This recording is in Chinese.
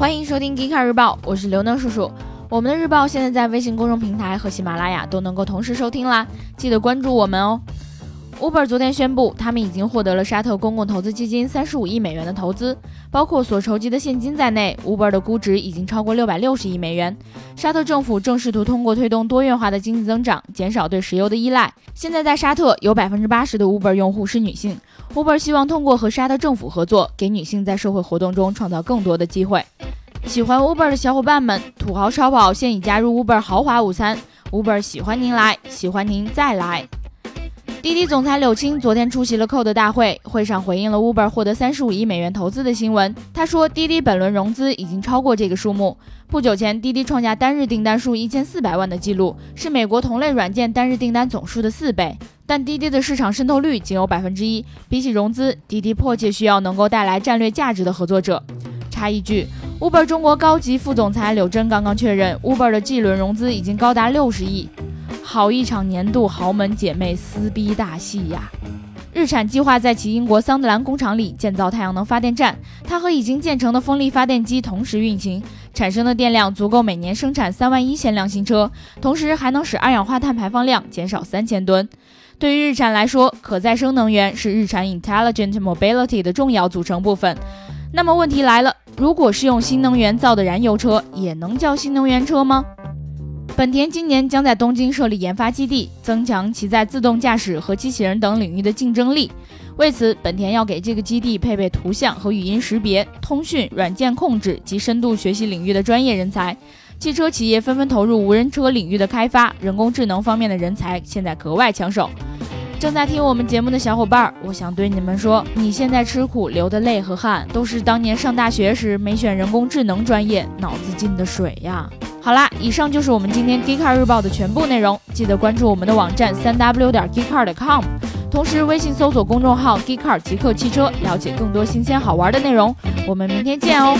欢迎收听《迪卡日报》，我是刘能叔叔。我们的日报现在在微信公众平台和喜马拉雅都能够同时收听啦，记得关注我们哦。Uber 昨天宣布，他们已经获得了沙特公共投资基金三十五亿美元的投资，包括所筹集的现金在内，Uber 的估值已经超过六百六十亿美元。沙特政府正试图通过推动多元化的经济增长，减少对石油的依赖。现在在沙特有百分之八十的 Uber 用户是女性，Uber 希望通过和沙特政府合作，给女性在社会活动中创造更多的机会。喜欢 Uber 的小伙伴们，土豪超跑现已加入 Uber 豪华午餐，Uber 喜欢您来，喜欢您再来。滴滴总裁柳青昨天出席了 Code 大会，会上回应了 Uber 获得三十五亿美元投资的新闻。他说，滴滴本轮融资已经超过这个数目。不久前，滴滴创下单日订单数一千四百万的记录，是美国同类软件单日订单总数的四倍。但滴滴的市场渗透率仅有百分之一。比起融资，滴滴迫切需要能够带来战略价值的合作者。插一句，Uber 中国高级副总裁柳真刚刚确认，Uber 的 G 轮融资已经高达六十亿。好一场年度豪门姐妹撕逼大戏呀！日产计划在其英国桑德兰工厂里建造太阳能发电站，它和已经建成的风力发电机同时运行，产生的电量足够每年生产三万一千辆新车，同时还能使二氧化碳排放量减少三千吨。对于日产来说，可再生能源是日产 Intelligent Mobility 的重要组成部分。那么问题来了，如果是用新能源造的燃油车，也能叫新能源车吗？本田今年将在东京设立研发基地，增强其在自动驾驶和机器人等领域的竞争力。为此，本田要给这个基地配备图像和语音识别、通讯、软件控制及深度学习领域的专业人才。汽车企业纷纷投入无人车领域的开发，人工智能方面的人才现在格外抢手。正在听我们节目的小伙伴，我想对你们说，你现在吃苦流的泪和汗，都是当年上大学时没选人工智能专业脑子进的水呀。好啦，以上就是我们今天 Geekcar 日报的全部内容。记得关注我们的网站三 w 点 geekcar 点 com，同时微信搜索公众号 Geekcar 极客汽车，了解更多新鲜好玩的内容。我们明天见哦。